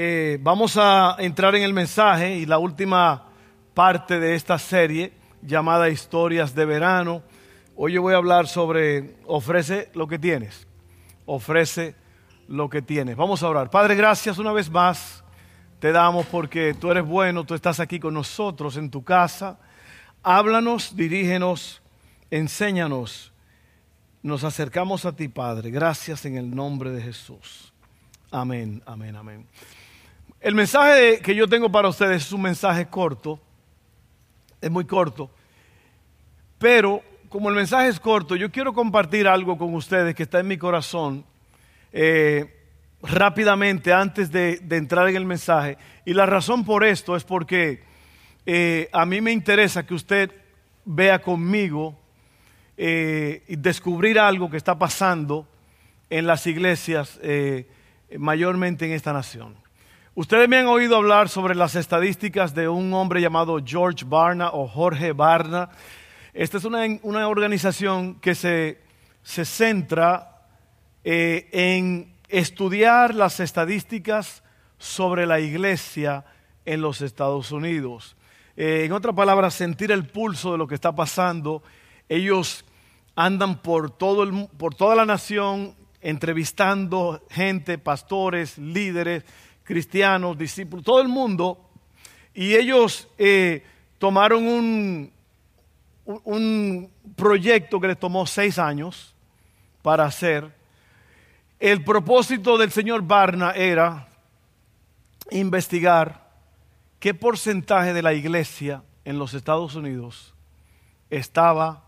Eh, vamos a entrar en el mensaje y la última parte de esta serie llamada Historias de Verano. Hoy yo voy a hablar sobre ofrece lo que tienes. Ofrece lo que tienes. Vamos a orar. Padre, gracias una vez más. Te damos porque tú eres bueno, tú estás aquí con nosotros en tu casa. Háblanos, dirígenos, enséñanos. Nos acercamos a ti, Padre. Gracias en el nombre de Jesús. Amén, amén, amén. El mensaje que yo tengo para ustedes es un mensaje corto, es muy corto, pero como el mensaje es corto, yo quiero compartir algo con ustedes que está en mi corazón eh, rápidamente antes de, entrar en el mensaje. Y la razón por esto es porque eh, a mí me interesa que usted vea conmigo eh, y descubrir algo que está pasando en las iglesias, mayormente en esta nación. Ustedes me han oído hablar sobre las estadísticas de un hombre llamado George Barna o Jorge Barna. Esta es una, organización que se, centra eh, en estudiar las estadísticas sobre la iglesia en los Estados Unidos. Eh, en otras palabras, sentir el pulso de lo que está pasando. Ellos andan por, todo por toda la nación entrevistando gente, pastores, líderes cristianos, discípulos, todo el mundo, y ellos eh, tomaron un, un proyecto que les tomó seis años para hacer. El propósito del señor Barna era investigar qué porcentaje de la iglesia en los Estados Unidos estaba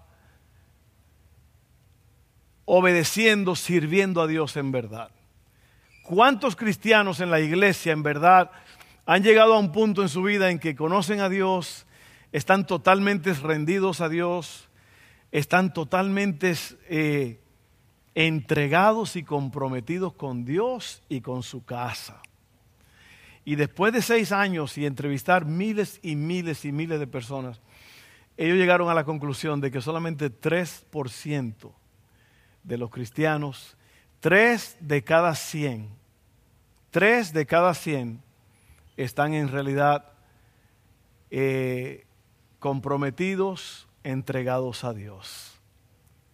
obedeciendo, sirviendo a Dios en verdad. ¿Cuántos cristianos en la iglesia en verdad han llegado a un punto en su vida en que conocen a Dios, están totalmente rendidos a Dios, están totalmente eh, entregados y comprometidos con Dios y con su casa? Y después de seis años y entrevistar miles y miles y miles de personas, ellos llegaron a la conclusión de que solamente 3% de los cristianos, 3 de cada 100, Tres de cada cien están en realidad eh, comprometidos, entregados a Dios.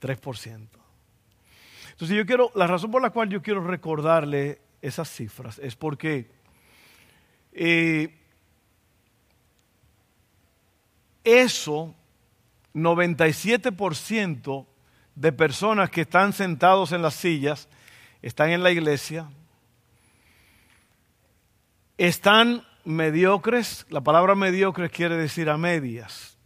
3%. Entonces yo quiero, la razón por la cual yo quiero recordarle esas cifras es porque eh, eso, 97% de personas que están sentados en las sillas, están en la iglesia, están mediocres, la palabra mediocres quiere decir a medias.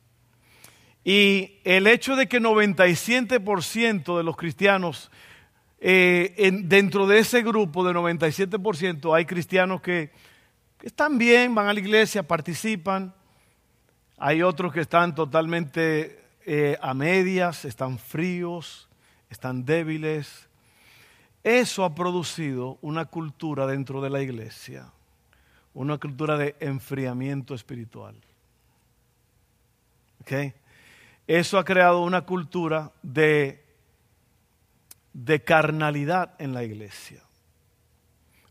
Y el hecho de que 97% de los cristianos, eh, dentro de ese grupo de 97% hay cristianos que, están bien, van a la iglesia, participan, hay otros que están totalmente eh, a medias, están fríos, están débiles. Eso ha producido una cultura dentro de la iglesia una cultura de enfriamiento espiritual. Eso ha creado una cultura de, de carnalidad en la iglesia.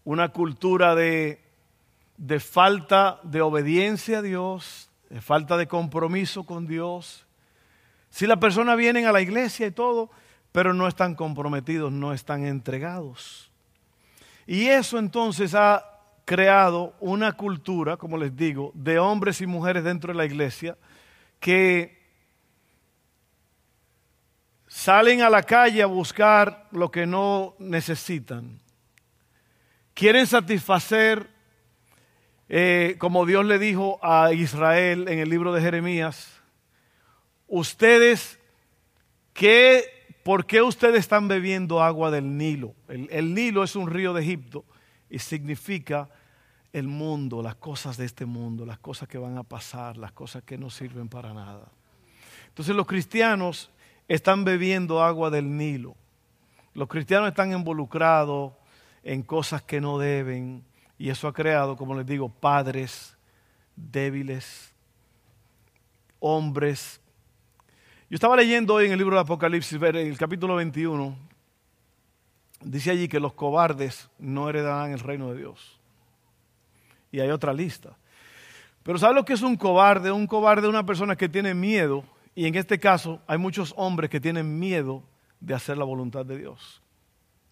Una cultura de, de falta de obediencia a Dios, de falta de compromiso con Dios. Si las personas vienen a la iglesia y todo, pero no están comprometidos, no están entregados. Y eso entonces ha creado una cultura, como les digo, de hombres y mujeres dentro de la iglesia que salen a la calle a buscar lo que no necesitan. Quieren satisfacer, eh, como Dios le dijo a Israel en el libro de Jeremías, ustedes, ¿qué, ¿por qué ustedes están bebiendo agua del Nilo? El, el Nilo es un río de Egipto y significa el mundo, las cosas de este mundo, las cosas que van a pasar, las cosas que no sirven para nada. Entonces los cristianos están bebiendo agua del Nilo. Los cristianos están involucrados en cosas que no deben y eso ha creado, como les digo, padres débiles, hombres. Yo estaba leyendo hoy en el libro de Apocalipsis, en el capítulo 21, dice allí que los cobardes no heredarán el reino de Dios. Y hay otra lista. Pero ¿sabe lo que es un cobarde? Un cobarde es una persona que tiene miedo, y en este caso hay muchos hombres que tienen miedo de hacer la voluntad de Dios.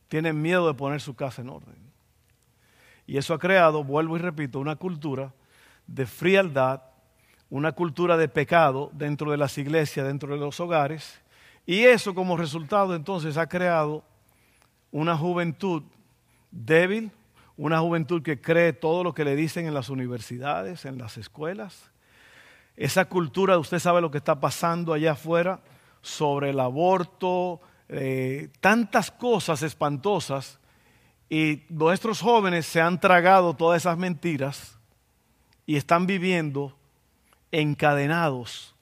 Tienen miedo de poner su casa en orden. Y eso ha creado, vuelvo y repito, una cultura de frialdad, una cultura de pecado dentro de las iglesias, dentro de los hogares. Y eso como resultado entonces ha creado una juventud débil, una juventud que cree todo lo que le dicen en las universidades, en las escuelas. Esa cultura, usted sabe lo que está pasando allá afuera sobre el aborto, eh, tantas cosas espantosas y nuestros jóvenes se han tragado todas esas mentiras y están viviendo encadenados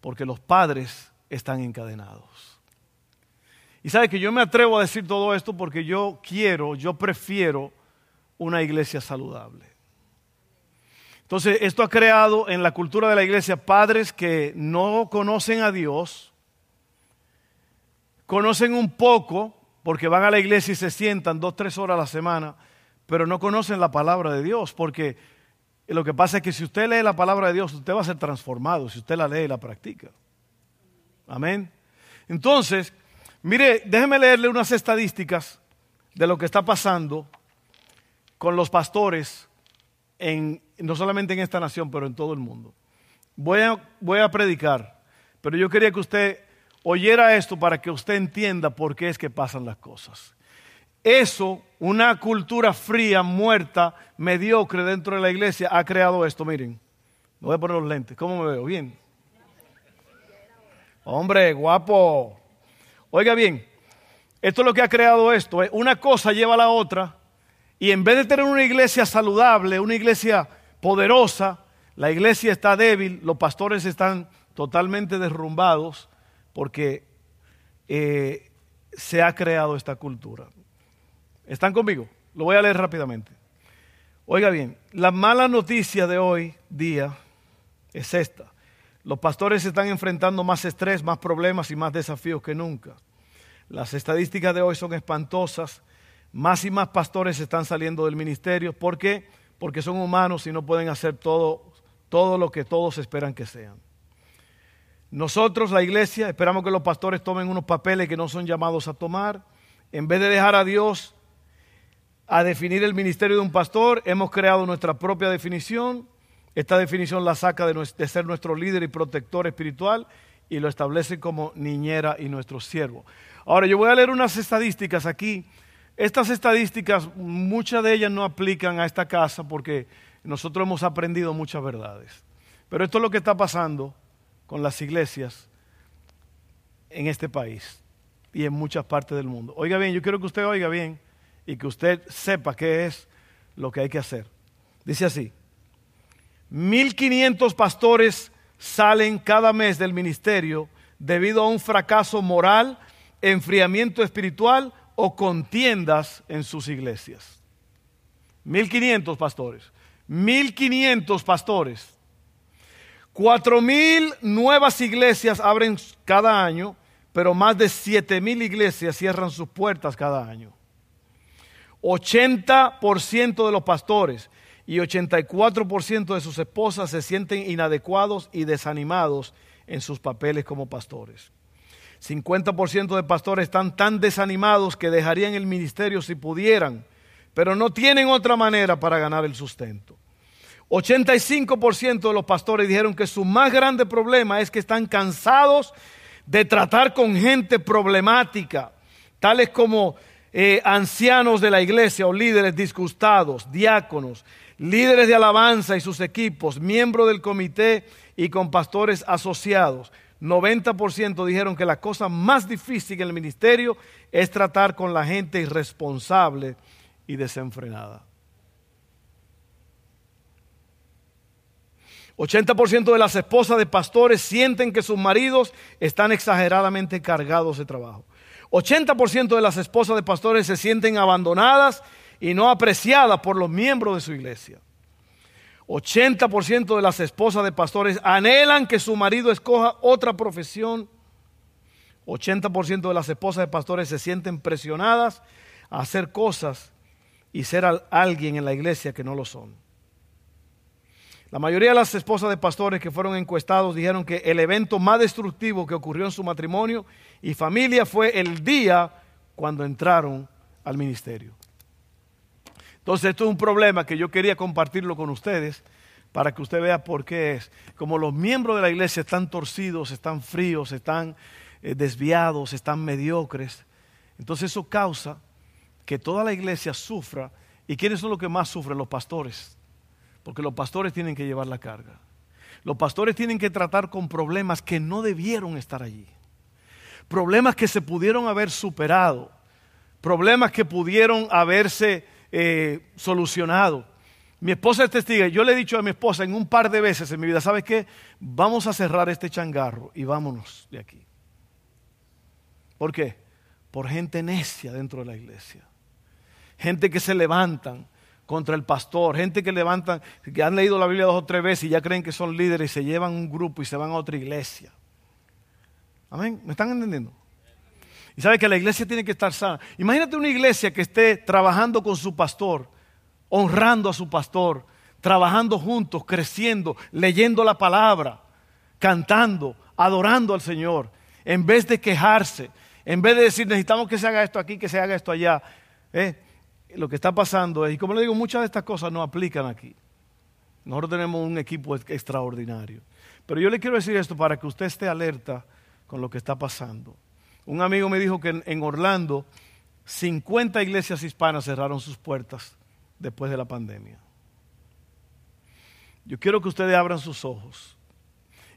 porque los padres están encadenados. Y sabe que yo me atrevo a decir todo esto porque yo quiero, yo prefiero una iglesia saludable. Entonces, esto ha creado en la cultura de la iglesia padres que no conocen a Dios, conocen un poco, porque van a la iglesia y se sientan dos, tres horas a la semana, pero no conocen la palabra de Dios, porque lo que pasa es que si usted lee la palabra de Dios, usted va a ser transformado, si usted la lee y la practica. Amén. Entonces, mire, déjeme leerle unas estadísticas de lo que está pasando con los pastores, en, no solamente en esta nación, pero en todo el mundo. Voy a, voy a predicar, pero yo quería que usted oyera esto para que usted entienda por qué es que pasan las cosas. Eso, una cultura fría, muerta, mediocre dentro de la iglesia, ha creado esto. Miren, me voy a poner los lentes. ¿Cómo me veo? Bien. Hombre, guapo. Oiga bien, esto es lo que ha creado esto. ¿eh? Una cosa lleva a la otra. Y en vez de tener una iglesia saludable, una iglesia poderosa, la iglesia está débil, los pastores están totalmente derrumbados porque eh, se ha creado esta cultura. ¿Están conmigo? Lo voy a leer rápidamente. Oiga bien, la mala noticia de hoy día es esta. Los pastores están enfrentando más estrés, más problemas y más desafíos que nunca. Las estadísticas de hoy son espantosas. Más y más pastores están saliendo del ministerio. ¿Por qué? Porque son humanos y no pueden hacer todo, todo lo que todos esperan que sean. Nosotros, la iglesia, esperamos que los pastores tomen unos papeles que no son llamados a tomar. En vez de dejar a Dios a definir el ministerio de un pastor, hemos creado nuestra propia definición. Esta definición la saca de, ser nuestro líder y protector espiritual y lo establece como niñera y nuestro siervo. Ahora, yo voy a leer unas estadísticas aquí. Estas estadísticas, muchas de ellas no aplican a esta casa porque nosotros hemos aprendido muchas verdades. Pero esto es lo que está pasando con las iglesias en este país y en muchas partes del mundo. Oiga bien, yo quiero que usted oiga bien y que usted sepa qué es lo que hay que hacer. Dice así, 1.500 pastores salen cada mes del ministerio debido a un fracaso moral, enfriamiento espiritual o contiendas en sus iglesias. 1.500 pastores. 1.500 pastores Cuatro mil nuevas iglesias abren cada año, pero más de siete mil iglesias cierran sus puertas cada año. 80% de los pastores y 84% de sus esposas se sienten inadecuados y desanimados en sus papeles como pastores. 50% de pastores están tan desanimados que dejarían el ministerio si pudieran, pero no tienen otra manera para ganar el sustento. 85% de los pastores dijeron que su más grande problema es que están cansados de tratar con gente problemática, tales como eh, ancianos de la iglesia o líderes disgustados, diáconos, líderes de alabanza y sus equipos, miembros del comité y con pastores asociados. 90% dijeron que la cosa más difícil en el ministerio es tratar con la gente irresponsable y desenfrenada. 80% de las esposas de pastores sienten que sus maridos están exageradamente cargados de trabajo. 80% de las esposas de pastores se sienten abandonadas y no apreciadas por los miembros de su iglesia. 80% de las esposas de pastores anhelan que su marido escoja otra profesión. 80% de las esposas de pastores se sienten presionadas a hacer cosas y ser alguien en la iglesia que no lo son. La mayoría de las esposas de pastores que fueron encuestados dijeron que el evento más destructivo que ocurrió en su matrimonio y familia fue el día cuando entraron al ministerio. Entonces esto es un problema que yo quería compartirlo con ustedes para que usted vea por qué es. Como los miembros de la iglesia están torcidos, están fríos, están eh, desviados, están mediocres, entonces eso causa que toda la iglesia sufra. ¿Y quiénes son los que más sufren? Los pastores porque los pastores tienen que llevar la carga. Los pastores tienen que tratar con problemas que no debieron estar allí. Problemas que se pudieron haber superado. Problemas que pudieron haberse eh, solucionado. Mi esposa es testigo. Yo le he dicho a mi esposa en un par de veces en mi vida, ¿sabes qué? Vamos a cerrar este changarro y vámonos de aquí. ¿Por qué? Por gente necia dentro de la iglesia. Gente que se levantan contra el pastor, gente que levantan, que han leído la Biblia dos o tres veces y ya creen que son líderes y se llevan un grupo y se van a otra iglesia. Amén, ¿me están entendiendo? Y sabe que la iglesia tiene que estar sana. Imagínate una iglesia que esté trabajando con su pastor, honrando a su pastor, trabajando juntos, creciendo, leyendo la palabra, cantando, adorando al Señor, en vez de quejarse, en vez de decir necesitamos que se haga esto aquí, que se haga esto allá. ¿eh? lo que está pasando es, y como le digo, muchas de estas cosas no aplican aquí. Nosotros tenemos un equipo extraordinario. Pero yo le quiero decir esto para que usted esté alerta con lo que está pasando. Un amigo me dijo que en, Orlando 50 iglesias hispanas cerraron sus puertas después de la pandemia. Yo quiero que ustedes abran sus ojos.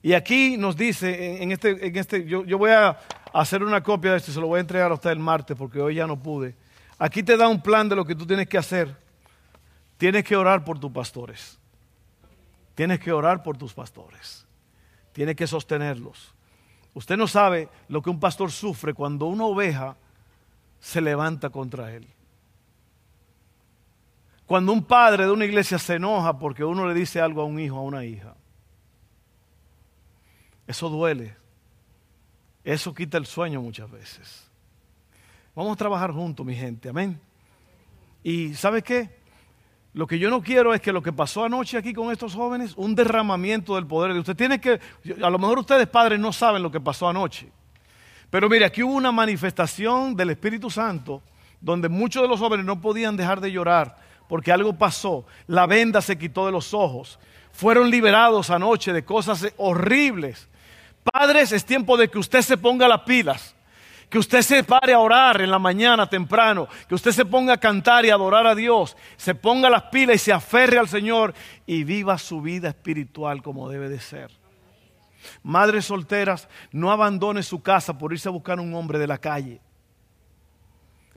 Y aquí nos dice, en, este, en este yo, voy a hacer una copia de esto y se lo voy a entregar a usted el martes porque hoy ya no pude. Aquí te da un plan de lo que tú tienes que hacer. Tienes que orar por tus pastores. Tienes que orar por tus pastores. Tienes que sostenerlos. Usted no sabe lo que un pastor sufre cuando una oveja se levanta contra él. Cuando un padre de una iglesia se enoja porque uno le dice algo a un hijo, a una hija. Eso duele. Eso quita el sueño muchas veces. Vamos a trabajar juntos, mi gente, amén. Y ¿sabe qué? Lo que yo no quiero es que lo que pasó anoche aquí con estos jóvenes, un derramamiento del poder de usted. Tiene que, a lo mejor ustedes padres no saben lo que pasó anoche. Pero mire, aquí hubo una manifestación del Espíritu Santo donde muchos de los jóvenes no podían dejar de llorar porque algo pasó. La venda se quitó de los ojos. Fueron liberados anoche de cosas horribles. Padres, es tiempo de que usted se ponga las pilas que usted se pare a orar en la mañana temprano, que usted se ponga a cantar y adorar a Dios, se ponga las pilas y se aferre al Señor y viva su vida espiritual como debe de ser. Madres solteras, no abandone su casa por irse a buscar un hombre de la calle,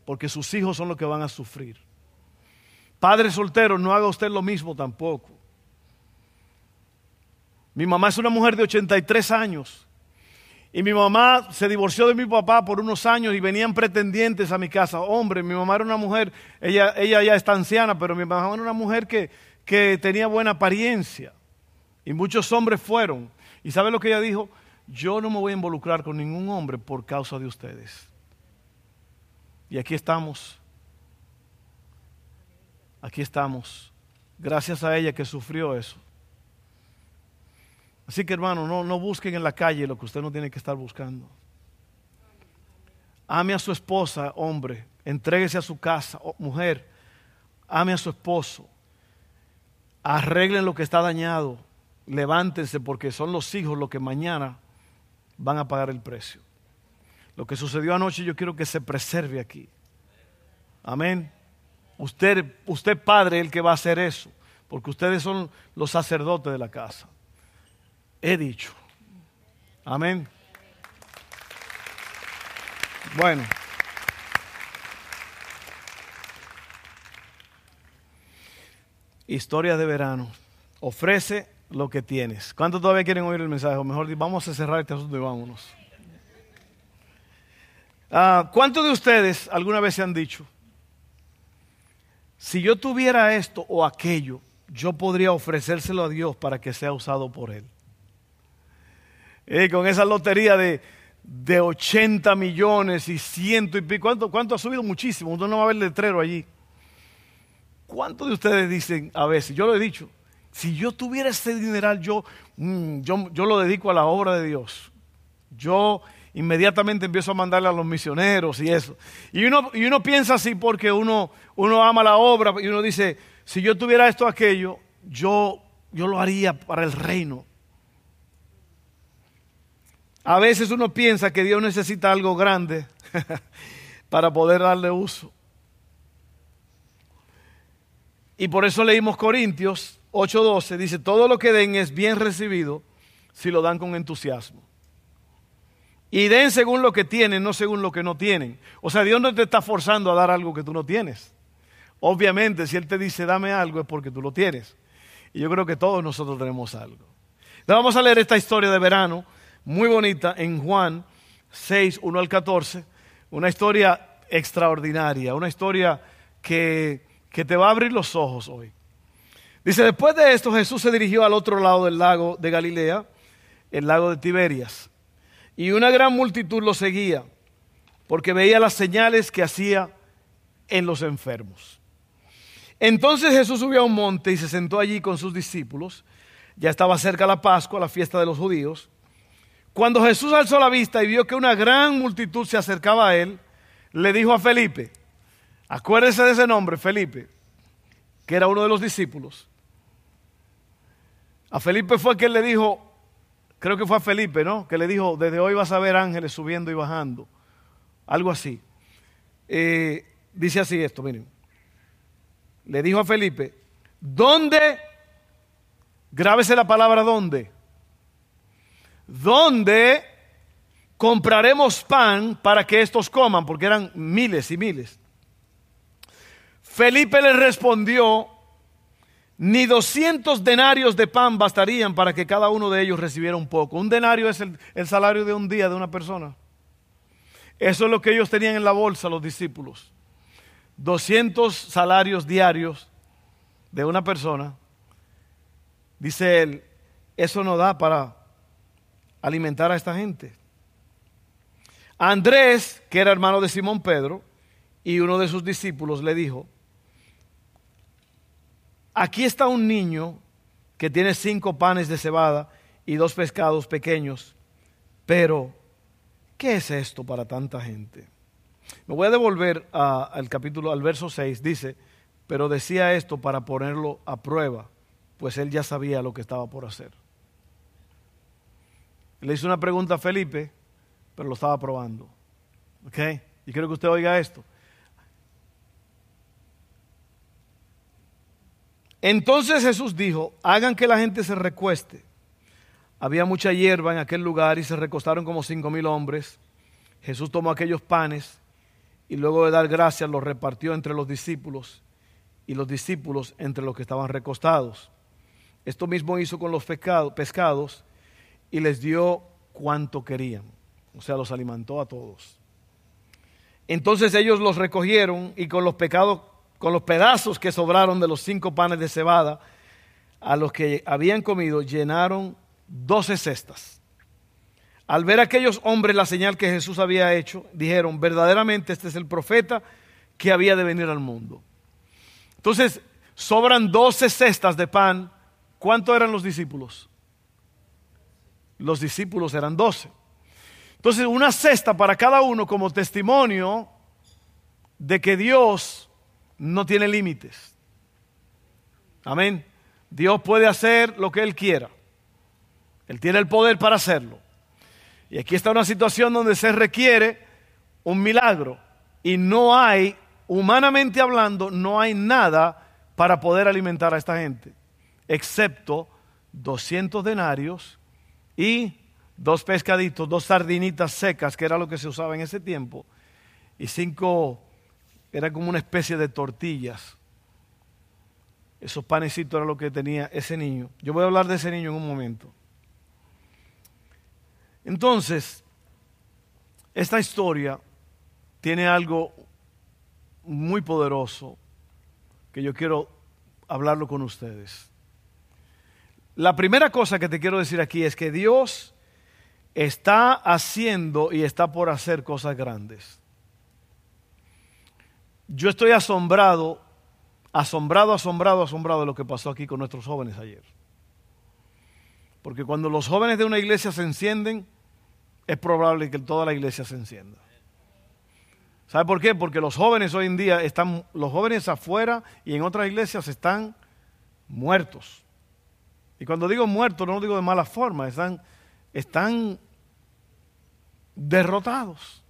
porque sus hijos son los que van a sufrir. Padre soltero, no haga usted lo mismo tampoco. Mi mamá es una mujer de 83 años y mi mamá se divorció de mi papá por unos años y venían pretendientes a mi casa. Hombre, mi mamá era una mujer, ella, ella ya está anciana, pero mi mamá era una mujer que, que tenía buena apariencia. Y muchos hombres fueron. ¿Y sabe lo que ella dijo? Yo no me voy a involucrar con ningún hombre por causa de ustedes. Y aquí estamos. Aquí estamos. Gracias a ella que sufrió eso. Así que hermano, no, no busquen en la calle lo que usted no tiene que estar buscando. Ame a su esposa, hombre. Entréguese a su casa, mujer. Ame a su esposo. Arreglen lo que está dañado. Levántense porque son los hijos los que mañana van a pagar el precio. Lo que sucedió anoche yo quiero que se preserve aquí. Amén. Usted, usted padre, el que va a hacer eso, porque ustedes son los sacerdotes de la casa he dicho. Amén. Bueno. Historia de verano. Ofrece lo que tienes. ¿Cuántos todavía quieren oír el mensaje? O mejor, vamos a cerrar este asunto y vámonos. Ah, ¿Cuántos de ustedes alguna vez se han dicho, si yo tuviera esto o aquello, yo podría ofrecérselo a Dios para que sea usado por Él? Eh, con esa lotería de, de 80 millones y ciento y pico, ¿cuánto, ¿cuánto ha subido? Muchísimo, uno no va a ver letrero allí. ¿Cuántos de ustedes dicen a veces, yo lo he dicho, si yo tuviera ese dineral, yo, mm, yo, yo lo dedico a la obra de Dios. Yo inmediatamente empiezo a mandarle a los misioneros y eso. Y uno, y uno piensa así porque uno, uno ama la obra y uno dice, si yo tuviera esto aquello, yo, yo lo haría para el reino. A veces uno piensa que Dios necesita algo grande para poder darle uso. Y por eso leímos Corintios 8:12, dice, todo lo que den es bien recibido si lo dan con entusiasmo. Y den según lo que tienen, no según lo que no tienen. O sea, Dios no te está forzando a dar algo que tú no tienes. Obviamente, si Él te dice dame algo es porque tú lo tienes. Y yo creo que todos nosotros tenemos algo. Le vamos a leer esta historia de verano, muy bonita, en Juan 6, 1 al 14. Una historia extraordinaria, una historia que, que te va a abrir los ojos hoy. Dice, después de esto Jesús se dirigió al otro lado del lago de Galilea, el lago de Tiberias. Y una gran multitud lo seguía, porque veía las señales que hacía en los enfermos. Entonces Jesús subió a un monte y se sentó allí con sus discípulos. Ya estaba cerca la Pascua, la fiesta de los judíos. Cuando Jesús alzó la vista y vio que una gran multitud se acercaba a él, le dijo a Felipe, acuérdese de ese nombre, Felipe, que era uno de los discípulos. A Felipe fue que él le dijo, creo que fue a Felipe, ¿no? Que le dijo, desde hoy vas a ver ángeles subiendo y bajando. Algo así. Eh, dice así esto, miren. Le dijo a Felipe, ¿dónde? Grábese la palabra dónde. ¿Dónde compraremos pan para que estos coman? Porque eran miles y miles. Felipe le respondió, ni 200 denarios de pan bastarían para que cada uno de ellos recibiera un poco. Un denario es el, salario de un día de una persona. Eso es lo que ellos tenían en la bolsa, los discípulos. 200 salarios diarios de una persona. Dice él, eso no da para alimentar a esta gente. Andrés, que era hermano de Simón Pedro, y uno de sus discípulos le dijo, Aquí está un niño que tiene cinco panes de cebada y dos pescados pequeños, pero ¿qué es esto para tanta gente? Me voy a devolver al capítulo, al verso 6, dice, pero decía esto para ponerlo a prueba, pues él ya sabía lo que estaba por hacer. Le hizo una pregunta a Felipe, pero lo estaba probando. ¿Ok? Y quiero que usted oiga esto. Entonces Jesús dijo, hagan que la gente se recueste. Había mucha hierba en aquel lugar y se recostaron como cinco mil hombres. Jesús tomó aquellos panes y luego de dar gracias los repartió entre los discípulos y los discípulos entre los que estaban recostados. Esto mismo hizo con los pescados y les dio cuanto querían. O sea, los alimentó a todos. Entonces ellos los recogieron y con los pecados con los pedazos que sobraron de los cinco panes de cebada, a los que habían comido, llenaron doce cestas. Al ver aquellos hombres la señal que Jesús había hecho, dijeron, verdaderamente este es el profeta que había de venir al mundo. Entonces, sobran doce cestas de pan. ¿Cuántos eran los discípulos? Los discípulos eran doce. Entonces, una cesta para cada uno como testimonio de que Dios no tiene límites. Amén. Dios puede hacer lo que Él quiera. Él tiene el poder para hacerlo. Y aquí está una situación donde se requiere un milagro. Y no hay, humanamente hablando, no hay nada para poder alimentar a esta gente. Excepto 200 denarios y dos pescaditos, dos sardinitas secas, que era lo que se usaba en ese tiempo, y cinco era como una especie de tortillas. Esos panecitos era lo que tenía ese niño. Yo voy a hablar de ese niño en un momento. Entonces, esta historia tiene algo muy poderoso que yo quiero hablarlo con ustedes. La primera cosa que te quiero decir aquí es que Dios está haciendo y está por hacer cosas grandes. Yo estoy asombrado, asombrado, asombrado, asombrado de lo que pasó aquí con nuestros jóvenes ayer. Porque cuando los jóvenes de una iglesia se encienden, es probable que toda la iglesia se encienda. ¿Sabe por qué? Porque los jóvenes hoy en día están, los jóvenes afuera y en otras iglesias están muertos. Y cuando digo muertos no lo digo de mala forma, están, están derrotados.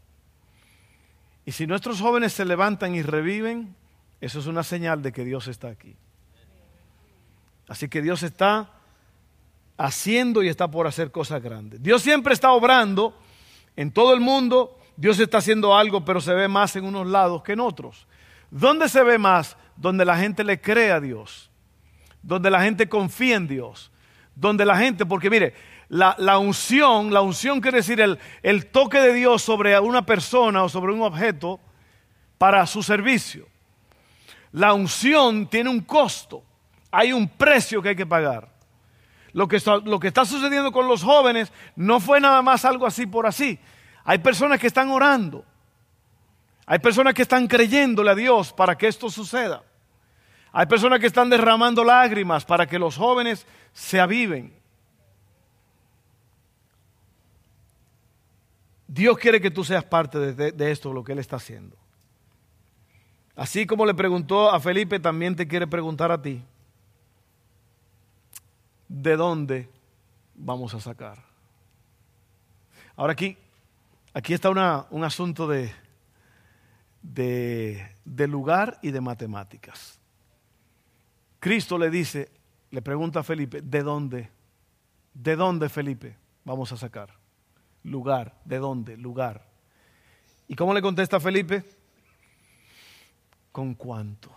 Y si nuestros jóvenes se levantan y reviven, eso es una señal de que Dios está aquí. Así que Dios está haciendo y está por hacer cosas grandes. Dios siempre está obrando en todo el mundo. Dios está haciendo algo, pero se ve más en unos lados que en otros. ¿Dónde se ve más? Donde la gente le cree a Dios, donde la gente confía en Dios, donde la gente, porque mire, la, unción, la unción quiere decir el, el toque de Dios sobre una persona o sobre un objeto para su servicio. La unción tiene un costo, hay un precio que hay que pagar. Lo que, lo que está sucediendo con los jóvenes no fue nada más algo así por así. Hay personas que están orando. Hay personas que están creyéndole a Dios para que esto suceda. Hay personas que están derramando lágrimas para que los jóvenes se aviven. Dios quiere que tú seas parte de, esto, lo que Él está haciendo. Así como le preguntó a Felipe, también te quiere preguntar a ti de dónde vamos a sacar. Ahora aquí, aquí está un asunto de, de lugar y de matemáticas. Cristo le dice, le pregunta a Felipe, ¿de dónde? ¿De dónde, Felipe, vamos a sacar? Lugar, ¿de dónde? Lugar. ¿Y cómo le contesta Felipe? ¿Con cuánto?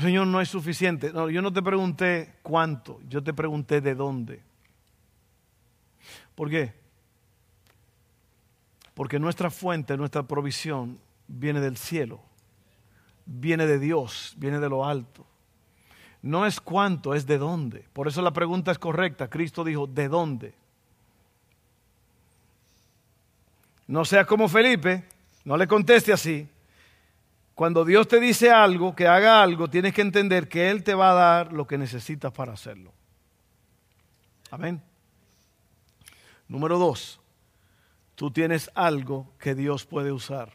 Señor, no es suficiente. No, yo no te pregunté cuánto, yo te pregunté de dónde. ¿Por qué? Porque nuestra fuente, nuestra provisión viene del cielo, viene de Dios, viene de lo alto. No es cuánto, es de dónde. Por eso la pregunta es correcta. Cristo dijo, ¿de dónde? No sea como Felipe, no le conteste así. Cuando Dios te dice algo, que haga algo, tienes que entender que Él te va a dar lo que necesitas para hacerlo. Amén. Número dos, tú tienes algo que Dios puede usar.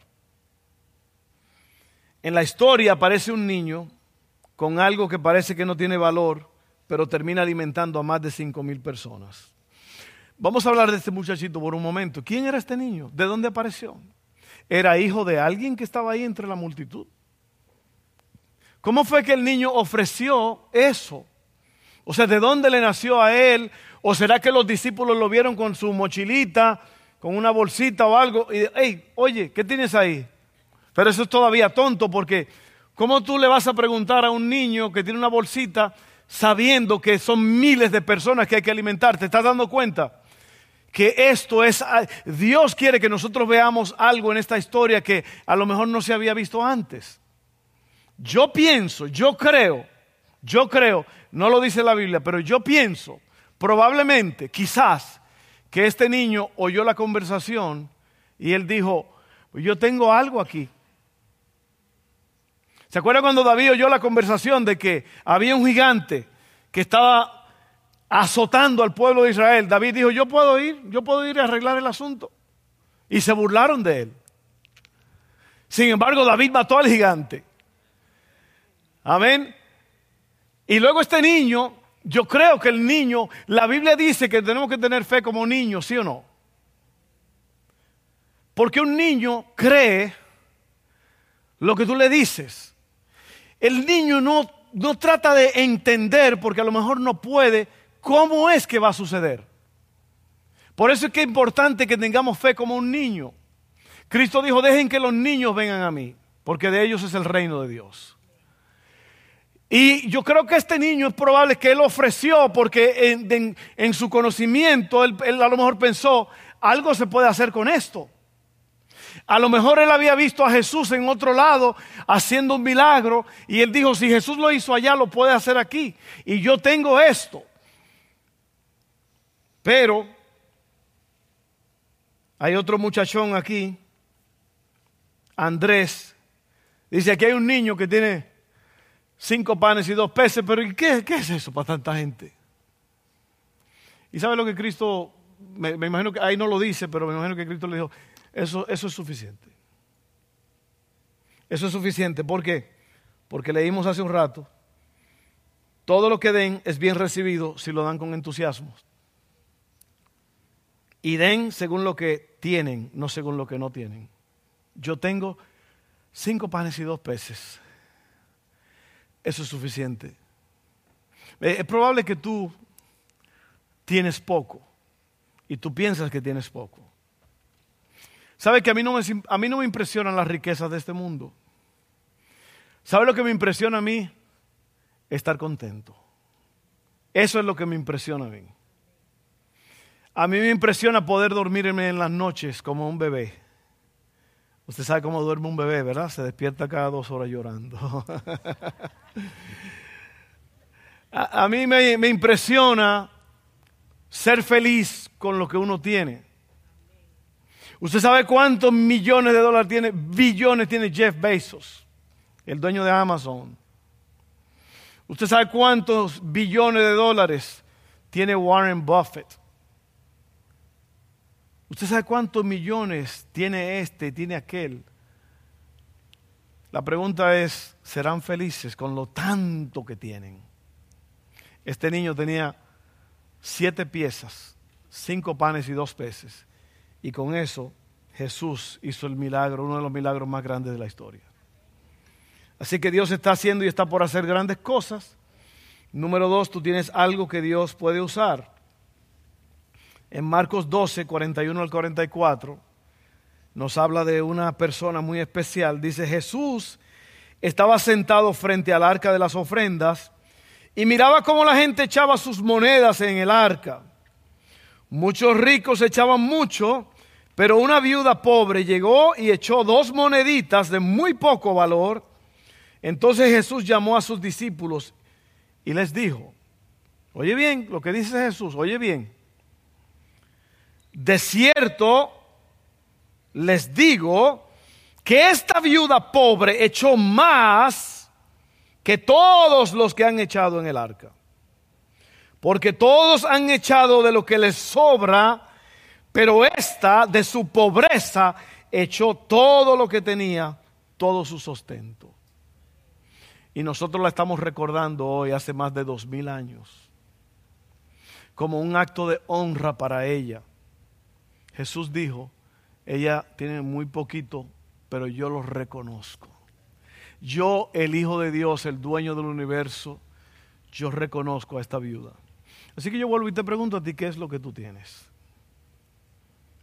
En la historia aparece un niño con algo que parece que no tiene valor, pero termina alimentando a más de cinco mil personas. Vamos a hablar de este muchachito por un momento. ¿Quién era este niño? ¿De dónde apareció? era hijo de alguien que estaba ahí entre la multitud. ¿Cómo fue que el niño ofreció eso? O sea, ¿de dónde le nació a él? ¿O será que los discípulos lo vieron con su mochilita, con una bolsita o algo? Y, hey, oye, ¿qué tienes ahí? Pero eso es todavía tonto porque ¿cómo tú le vas a preguntar a un niño que tiene una bolsita sabiendo que son miles de personas que hay que alimentar? ¿Te estás dando cuenta? que esto es, Dios quiere que nosotros veamos algo en esta historia que a lo mejor no se había visto antes. Yo pienso, yo creo, yo creo, no lo dice la Biblia, pero yo pienso, probablemente, quizás, que este niño oyó la conversación y él dijo, yo tengo algo aquí. ¿Se acuerda cuando David oyó la conversación de que había un gigante que estaba azotando al pueblo de Israel, David dijo, yo puedo ir, yo puedo ir a arreglar el asunto. Y se burlaron de él. Sin embargo, David mató al gigante. Amén. Y luego este niño, yo creo que el niño, la Biblia dice que tenemos que tener fe como niños, ¿sí o no? Porque un niño cree lo que tú le dices. El niño no, no trata de entender porque a lo mejor no puede ¿Cómo es que va a suceder? Por eso es que es importante que tengamos fe como un niño. Cristo dijo, dejen que los niños vengan a mí, porque de ellos es el reino de Dios. Y yo creo que este niño es probable que él ofreció porque en, su conocimiento él, a lo mejor pensó, algo se puede hacer con esto. A lo mejor él había visto a Jesús en otro lado haciendo un milagro y él dijo, si Jesús lo hizo allá, lo puede hacer aquí. Y yo tengo esto. Pero hay otro muchachón aquí, Andrés. Dice, aquí hay un niño que tiene cinco panes y dos peces, pero ¿qué, qué es eso para tanta gente? Y sabe lo que Cristo, me, imagino que ahí no lo dice, pero me imagino que Cristo le dijo, eso, eso es suficiente. Eso es suficiente. ¿Por qué? Porque leímos hace un rato, todo lo que den es bien recibido si lo dan con entusiasmo. Y den según lo que tienen, no según lo que no tienen. Yo tengo cinco panes y dos peces. Eso es suficiente. Eh, es probable que tú tienes poco y tú piensas que tienes poco. ¿Sabe que a mí, no me, a mí no me impresionan las riquezas de este mundo? ¿Sabe lo que me impresiona a mí? Estar contento. Eso es lo que me impresiona a mí. A mí me impresiona poder dormirme en las noches como un bebé. Usted sabe cómo duerme un bebé, ¿verdad? Se despierta cada dos horas llorando. a, mí me, me impresiona ser feliz con lo que uno tiene. ¿Usted sabe cuántos millones de dólares tiene, billones tiene Jeff Bezos, el dueño de Amazon? ¿Usted sabe cuántos billones de dólares tiene Warren Buffett? ¿Usted sabe cuántos millones tiene este, tiene aquel? La pregunta es, ¿serán felices con lo tanto que tienen? Este niño tenía siete piezas, cinco panes y dos peces. Y con eso Jesús hizo el milagro, uno de los milagros más grandes de la historia. Así que Dios está haciendo y está por hacer grandes cosas. Número dos, tú tienes algo que Dios puede usar en Marcos 12, 41 al 44, nos habla de una persona muy especial. Dice, Jesús estaba sentado frente al arca de las ofrendas y miraba cómo la gente echaba sus monedas en el arca. Muchos ricos echaban mucho, pero una viuda pobre llegó y echó dos moneditas de muy poco valor. Entonces Jesús llamó a sus discípulos y les dijo, oye bien lo que dice Jesús, oye bien, de cierto, les digo que esta viuda pobre echó más que todos los que han echado en el arca. Porque todos han echado de lo que les sobra, pero esta de su pobreza echó todo lo que tenía, todo su sustento. Y nosotros la estamos recordando hoy, hace más de dos mil años, como un acto de honra para ella Jesús dijo, ella tiene muy poquito, pero yo lo reconozco. Yo, el Hijo de Dios, el dueño del universo, yo reconozco a esta viuda. Así que yo vuelvo y te pregunto a ti, ¿qué es lo que tú tienes?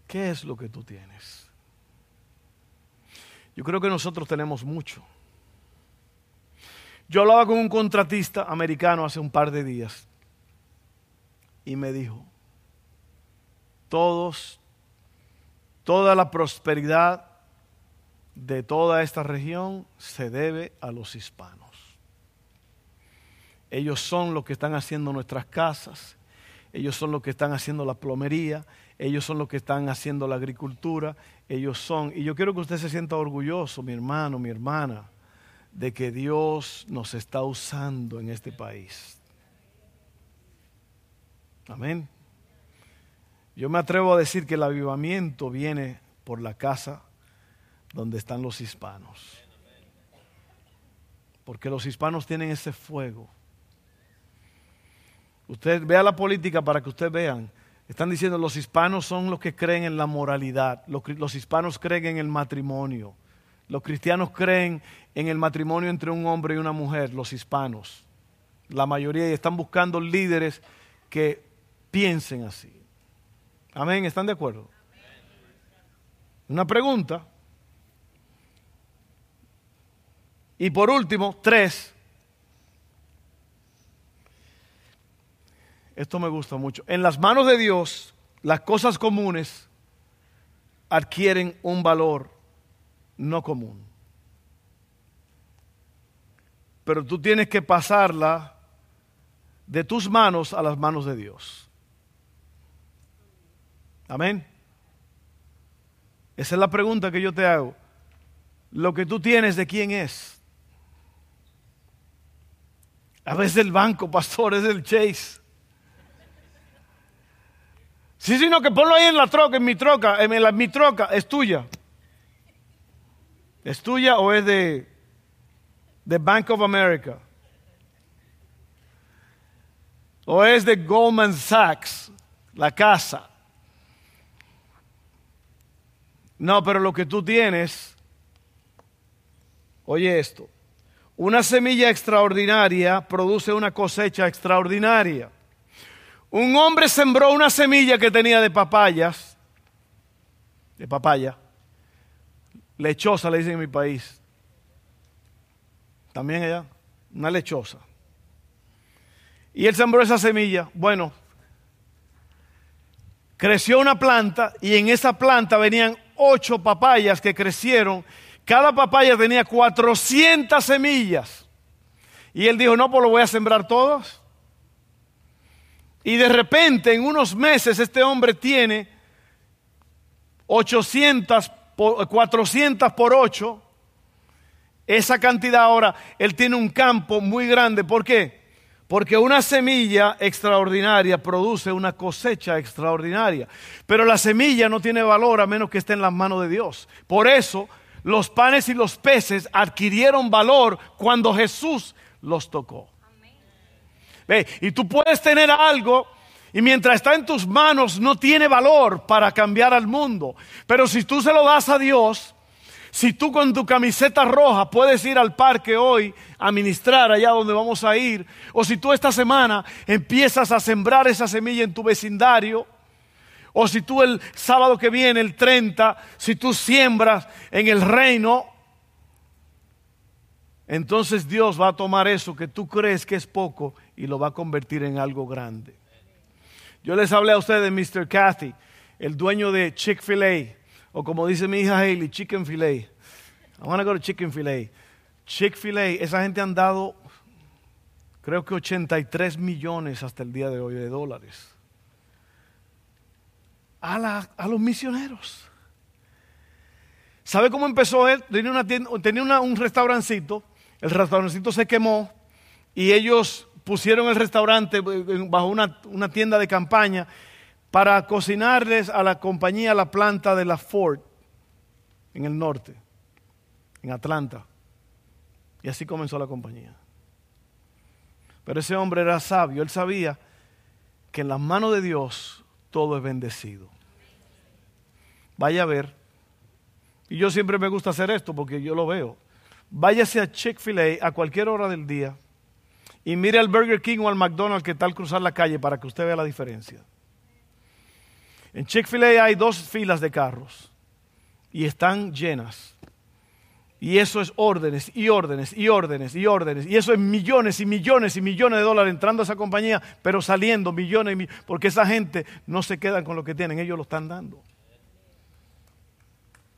¿Qué es lo que tú tienes? Yo creo que nosotros tenemos mucho. Yo hablaba con un contratista americano hace un par de días y me dijo, todos Toda la prosperidad de toda esta región se debe a los hispanos. Ellos son los que están haciendo nuestras casas, ellos son los que están haciendo la plomería, ellos son los que están haciendo la agricultura, ellos son, y yo quiero que usted se sienta orgulloso, mi hermano, mi hermana, de que Dios nos está usando en este país. Amén. Yo me atrevo a decir que el avivamiento viene por la casa donde están los hispanos. Porque los hispanos tienen ese fuego. Usted vea la política para que ustedes vean. Están diciendo los hispanos son los que creen en la moralidad. Los, los hispanos creen en el matrimonio. Los cristianos creen en el matrimonio entre un hombre y una mujer, los hispanos. La mayoría están buscando líderes que piensen así. Amén, ¿están de acuerdo? Una pregunta. Y por último, tres. Esto me gusta mucho. En las manos de Dios, las cosas comunes adquieren un valor no común. Pero tú tienes que pasarla de tus manos a las manos de Dios. Amén. Esa es la pregunta que yo te hago. Lo que tú tienes, ¿de quién es? A veces el banco, pastor, es el Chase. Sí, sino que ponlo ahí en la troca, en mi troca, en la, mi troca, es tuya. ¿Es tuya o es de, de Bank of America? ¿O es de Goldman Sachs, la casa? No, pero lo que tú tienes, oye esto, una semilla extraordinaria produce una cosecha extraordinaria. Un hombre sembró una semilla que tenía de papayas, de papaya, lechosa le dicen en mi país. También allá, una lechosa. Y él sembró esa semilla. Bueno, creció una planta y en esa planta venían ocho papayas que crecieron. Cada papaya tenía 400 semillas. Y él dijo, no, pues lo voy a sembrar todas. Y de repente, en unos meses, este hombre tiene 800, 400 por 8. Esa cantidad ahora, él tiene un campo muy grande. ¿Por qué? Porque una semilla extraordinaria produce una cosecha extraordinaria. Pero la semilla no tiene valor a menos que esté en las manos de Dios. Por eso los panes y los peces adquirieron valor cuando Jesús los tocó. Y tú puedes tener algo y mientras está en tus manos no tiene valor para cambiar al mundo. Pero si tú se lo das a Dios, si tú con tu camiseta roja puedes ir al parque hoy a ministrar allá donde vamos a ir, o si tú esta semana empiezas a sembrar esa semilla en tu vecindario, o si tú el sábado que viene, el 30, si tú siembras en el reino, entonces Dios va a tomar eso que tú crees que es poco y lo va a convertir en algo grande. Yo les hablé a ustedes de Mr. Cathy, el dueño de Chick-fil-A, o como dice mi hija Haley, Chicken Filet. I want to go to Chicken Filet. Chick-fil-A, esa gente han dado, creo que 83 millones hasta el día de hoy de dólares a, los misioneros. ¿Sabe cómo empezó él? Tenía un restaurancito, el restaurancito se quemó y ellos pusieron el restaurante eh, bajo una, una, tienda de campaña para cocinarles a la compañía la planta de la Ford en el norte, en Atlanta. Y así comenzó la compañía. Pero ese hombre era sabio, él sabía que en las manos de Dios todo es bendecido. Vaya a ver. Y yo siempre me gusta hacer esto porque yo lo veo. Váyase a Chick-fil-A a cualquier hora del día y mire al Burger King o al McDonald's que tal cruzar la calle para que usted vea la diferencia. En Chick-fil-A hay dos filas de carros y están llenas. Y eso es órdenes y órdenes y órdenes y órdenes. Y eso es millones y millones y millones de dólares entrando a esa compañía, pero saliendo millones y millones. Porque esa gente no se queda con lo que tienen, ellos lo están dando.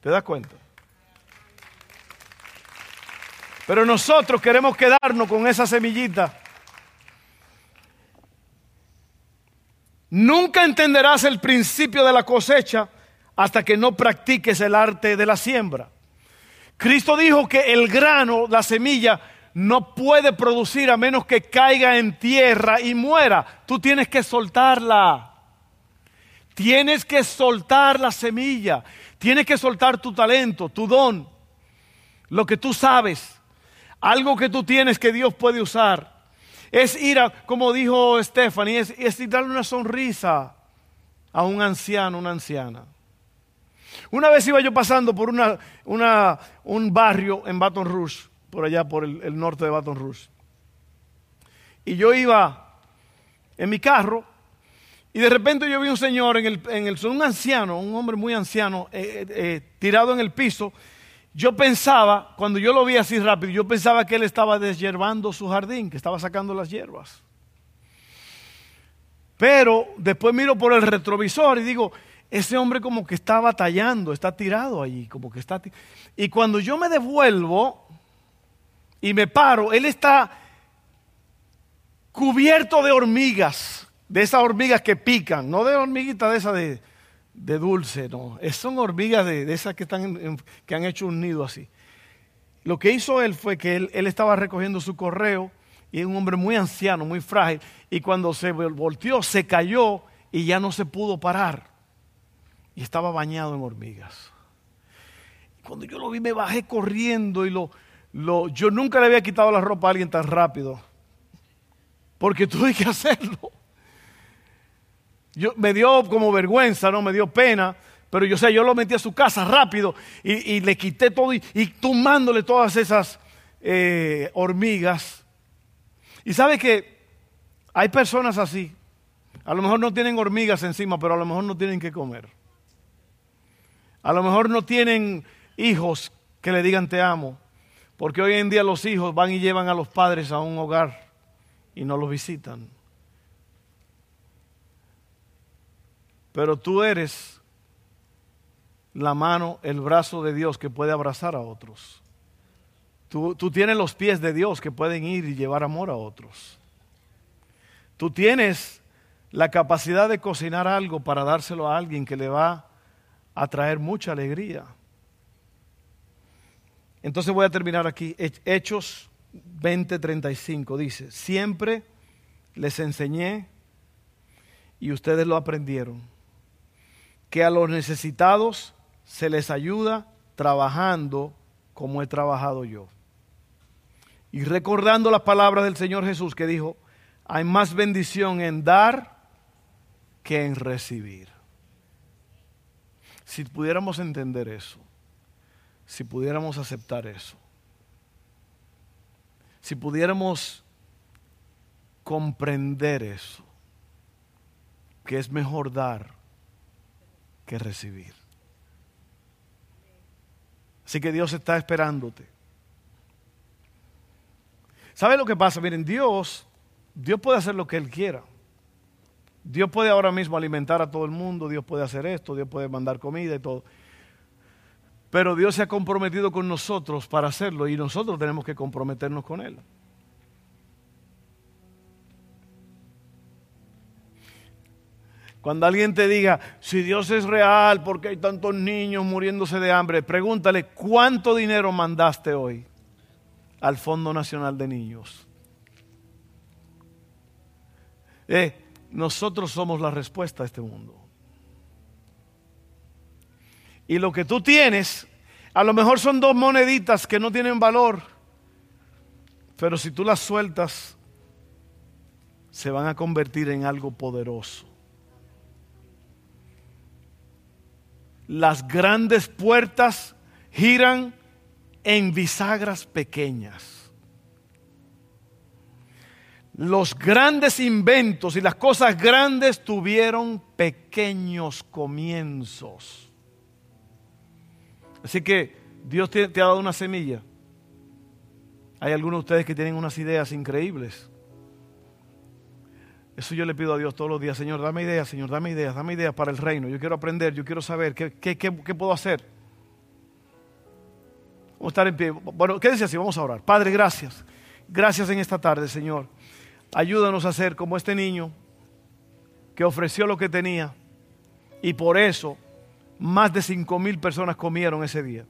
¿Te das cuenta? Pero nosotros queremos quedarnos con esa semillita. Nunca entenderás el principio de la cosecha hasta que no practiques el arte de la siembra. Cristo dijo que el grano, la semilla, no puede producir a menos que caiga en tierra y muera. Tú tienes que soltarla. Tienes que soltar la semilla. Tienes que soltar tu talento, tu don, lo que tú sabes, algo que tú tienes que Dios puede usar. Es ir a, como dijo Stephanie, es, es darle una sonrisa a un anciano, una anciana. Una vez iba yo pasando por una, un barrio en Baton Rouge, por allá por el, el, norte de Baton Rouge. Y yo iba en mi carro y de repente yo vi un señor, en el, en el, un anciano, un hombre muy anciano, eh, eh, eh, tirado en el piso. Yo pensaba, cuando yo lo vi así rápido, yo pensaba que él estaba deshiervando su jardín, que estaba sacando las hierbas. Pero después miro por el retrovisor y digo, ese hombre como que está batallando, está tirado allí, como que está... Y cuando yo me devuelvo y me paro, él está cubierto de hormigas, de esas hormigas que pican, no de hormiguitas de esas de, de dulce, no, son hormigas de, esas que, están que han hecho un nido así. Lo que hizo él fue que él, él estaba recogiendo su correo y es un hombre muy anciano, muy frágil, y cuando se volteó, se cayó y ya no se pudo parar y estaba bañado en hormigas. Cuando yo lo vi me bajé corriendo y lo, lo, yo nunca le había quitado la ropa a alguien tan rápido, porque tuve que hacerlo. Yo, me dio como vergüenza, no me dio pena, pero yo sé, yo lo metí a su casa rápido y, le quité todo y, y tumándole todas esas eh, hormigas. Y sabe que hay personas así. A lo mejor no tienen hormigas encima, pero a lo mejor no tienen que comer. A lo mejor no tienen hijos que le digan te amo, porque hoy en día los hijos van y llevan a los padres a un hogar y no los visitan. Pero tú eres la mano, el brazo de Dios que puede abrazar a otros. Tú, tú, tienes los pies de Dios que pueden ir y llevar amor a otros. Tú tienes la capacidad de cocinar algo para dárselo a alguien que le va a traer mucha alegría. Entonces voy a terminar aquí. Hechos 20:35 dice, siempre les enseñé y ustedes lo aprendieron, que a los necesitados se les ayuda trabajando como he trabajado yo. Y recordando las palabras del Señor Jesús que dijo, hay más bendición en dar que en recibir. Si pudiéramos entender eso, si pudiéramos aceptar eso, si pudiéramos comprender eso, que es mejor dar que recibir. Así que Dios está esperándote. ¿Sabe lo que pasa? Miren, Dios, Dios puede hacer lo que Él quiera. Dios puede ahora mismo alimentar a todo el mundo, Dios puede hacer esto, Dios puede mandar comida y todo. Pero Dios se ha comprometido con nosotros para hacerlo y nosotros tenemos que comprometernos con Él. Cuando alguien te diga, si Dios es real, ¿por qué hay tantos niños muriéndose de hambre? Pregúntale, ¿cuánto dinero mandaste hoy al Fondo Nacional de Niños? Eh, nosotros somos la respuesta a este mundo. Y lo que tú tienes, a lo mejor son dos moneditas que no tienen valor, pero si tú las sueltas, se van a convertir en algo poderoso. Las grandes puertas giran en bisagras pequeñas los grandes inventos y las cosas grandes tuvieron pequeños comienzos. Así que Dios te, ha dado una semilla. Hay algunos de ustedes que tienen unas ideas increíbles. Eso yo le pido a Dios todos los días, Señor, dame ideas, Señor, dame ideas, dame ideas para el reino. Yo quiero aprender, yo quiero saber qué, qué, puedo hacer. Vamos a estar en pie. Bueno, quédese así, vamos a orar. Padre, gracias. Gracias en esta tarde, Señor. Ayúdanos a ser como este niño que ofreció lo que tenía y por eso más de cinco mil personas comieron ese día.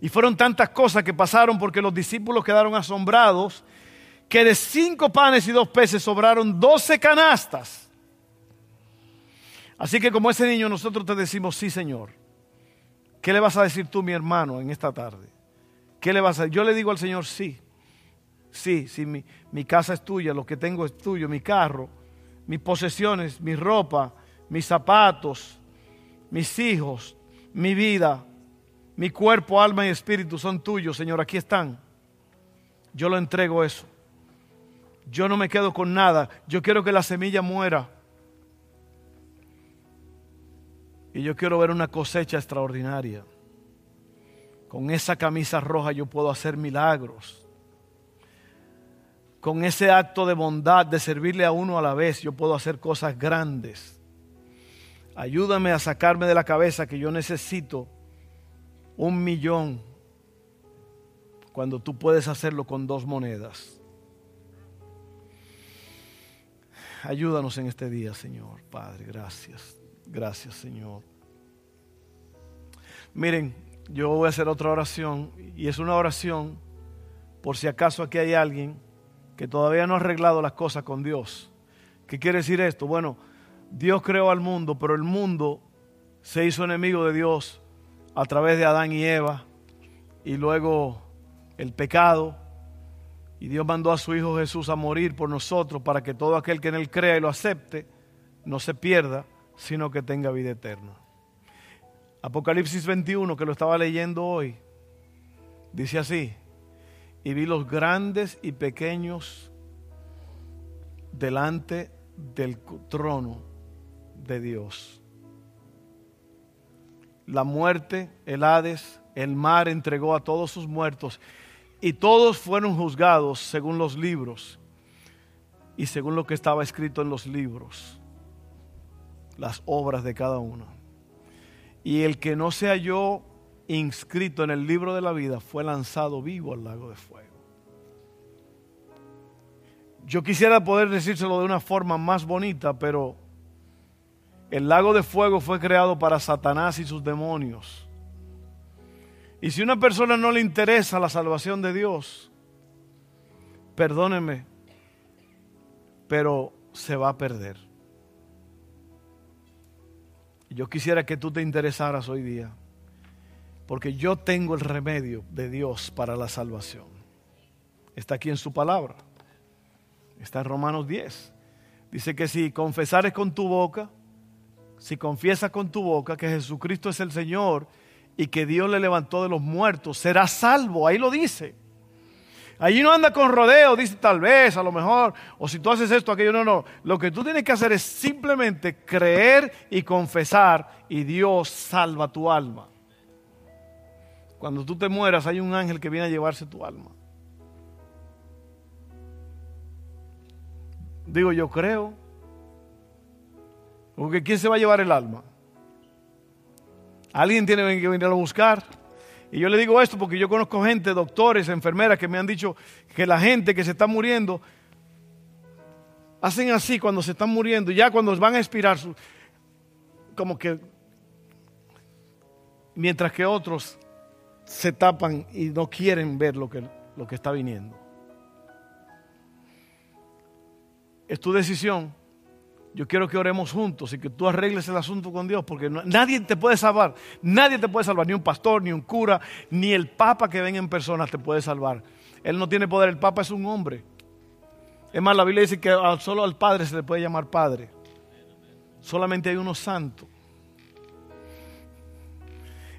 Y fueron tantas cosas que pasaron porque los discípulos quedaron asombrados que de cinco panes y dos peces sobraron doce canastas. Así que como ese niño nosotros te decimos, sí Señor. ¿Qué le vas a decir tú, mi hermano, en esta tarde? ¿Qué le vas a Yo le digo al Señor, sí. Sí, sí, mi, mi casa es tuya, lo que tengo es tuyo, mi carro, mis posesiones, mi ropa, mis zapatos, mis hijos, mi vida, mi cuerpo, alma y espíritu son tuyos, Señor, aquí están. Yo lo entrego eso. Yo no me quedo con nada. Yo quiero que la semilla muera. Y yo quiero ver una cosecha extraordinaria. Con esa camisa roja yo puedo hacer milagros. con ese acto de bondad, de servirle a uno a la vez, yo puedo hacer cosas grandes. Ayúdame a sacarme de la cabeza que yo necesito un millón cuando tú puedes hacerlo con dos monedas. Ayúdanos en este día, Señor. Padre, gracias. Gracias, Señor. Miren, yo voy a hacer otra oración y es una oración por si acaso aquí hay alguien que todavía no ha arreglado las cosas con Dios. ¿Qué quiere decir esto? Bueno, Dios creó al mundo, pero el mundo se hizo enemigo de Dios a través de Adán y Eva y luego el pecado. Y Dios mandó a su Hijo Jesús a morir por nosotros para que todo aquel que en Él crea y lo acepte no se pierda, sino que tenga vida eterna. Apocalipsis 21, que lo estaba leyendo hoy, dice así, y vi los grandes y pequeños delante del trono de Dios. La muerte, el Hades, el mar entregó a todos sus muertos y todos fueron juzgados según los libros y según lo que estaba escrito en los libros, las obras de cada uno. Y el que no se halló inscrito en el libro de la vida fue lanzado vivo al lago de fuego. Yo quisiera poder decírselo de una forma más bonita, pero el lago de fuego fue creado para Satanás y sus demonios. Y si una persona no le interesa la salvación de Dios, perdóneme, pero se va a perder. Yo quisiera que tú te interesaras hoy día, porque yo tengo el remedio de Dios para la salvación. Está aquí en su palabra. Está en Romanos 10. Dice que si confesares con tu boca, si confiesas con tu boca que Jesucristo es el Señor y que Dios le levantó de los muertos, serás salvo. Ahí lo dice. Allí no anda con rodeo, dice tal vez, a lo mejor, o si tú haces esto, aquello, no, no. Lo que tú tienes que hacer es simplemente creer y confesar y Dios salva tu alma. Cuando tú te mueras hay un ángel que viene a llevarse tu alma. Digo, yo creo. Porque ¿quién se va a llevar el alma? Alguien tiene que venir a buscar. Y yo le digo esto porque yo conozco gente, doctores, enfermeras, que me han dicho que la gente que se está muriendo, hacen así cuando se están muriendo, ya cuando van a expirar, como que, mientras que otros se tapan y no quieren ver lo que, lo que está viniendo. Es tu decisión. Yo quiero que oremos juntos y que tú arregles el asunto con Dios, porque nadie te puede salvar. Nadie te puede salvar, ni un pastor, ni un cura, ni el Papa que venga en persona te puede salvar. Él no tiene poder, el Papa es un hombre. Es más, la Biblia dice que solo al Padre se le puede llamar Padre. Solamente hay uno santo.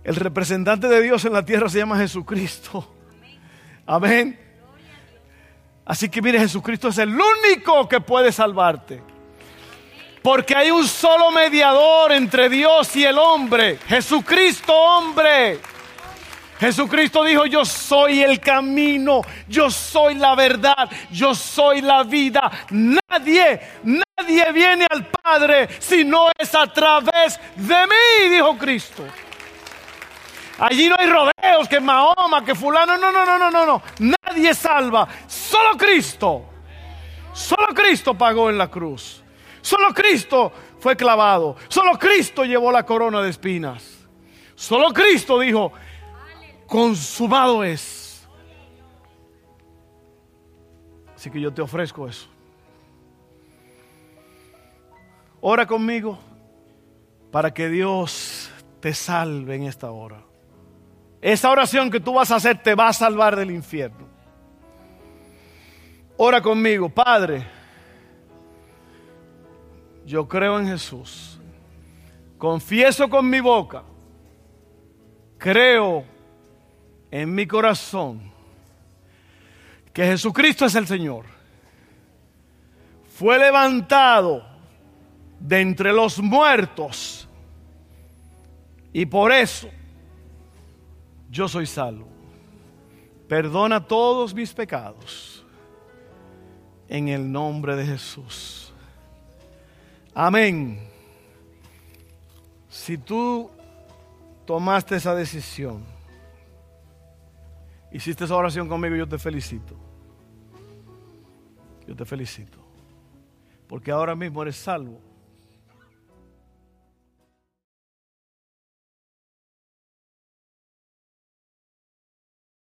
El representante de Dios en la tierra se llama Jesucristo. Amén. Así que mire, Jesucristo es el único que puede salvarte. Porque hay un solo mediador entre Dios y el hombre. Jesucristo hombre. Jesucristo dijo, yo soy el camino, yo soy la verdad, yo soy la vida. Nadie, nadie viene al Padre si no es a través de mí, dijo Cristo. Allí no hay rodeos, que Mahoma, que fulano. No, no, no, no, no, no. Nadie salva. Solo Cristo. Solo Cristo pagó en la cruz. Solo Cristo fue clavado. Solo Cristo llevó la corona de espinas. Solo Cristo dijo, consumado es. Así que yo te ofrezco eso. Ora conmigo para que Dios te salve en esta hora. Esa oración que tú vas a hacer te va a salvar del infierno. Ora conmigo, Padre. Yo creo en Jesús. Confieso con mi boca. Creo en mi corazón que Jesucristo es el Señor. Fue levantado de entre los muertos. Y por eso yo soy salvo. Perdona todos mis pecados en el nombre de Jesús. Amén. Si tú tomaste esa decisión, hiciste esa oración conmigo, yo te felicito. Yo te felicito. Porque ahora mismo eres salvo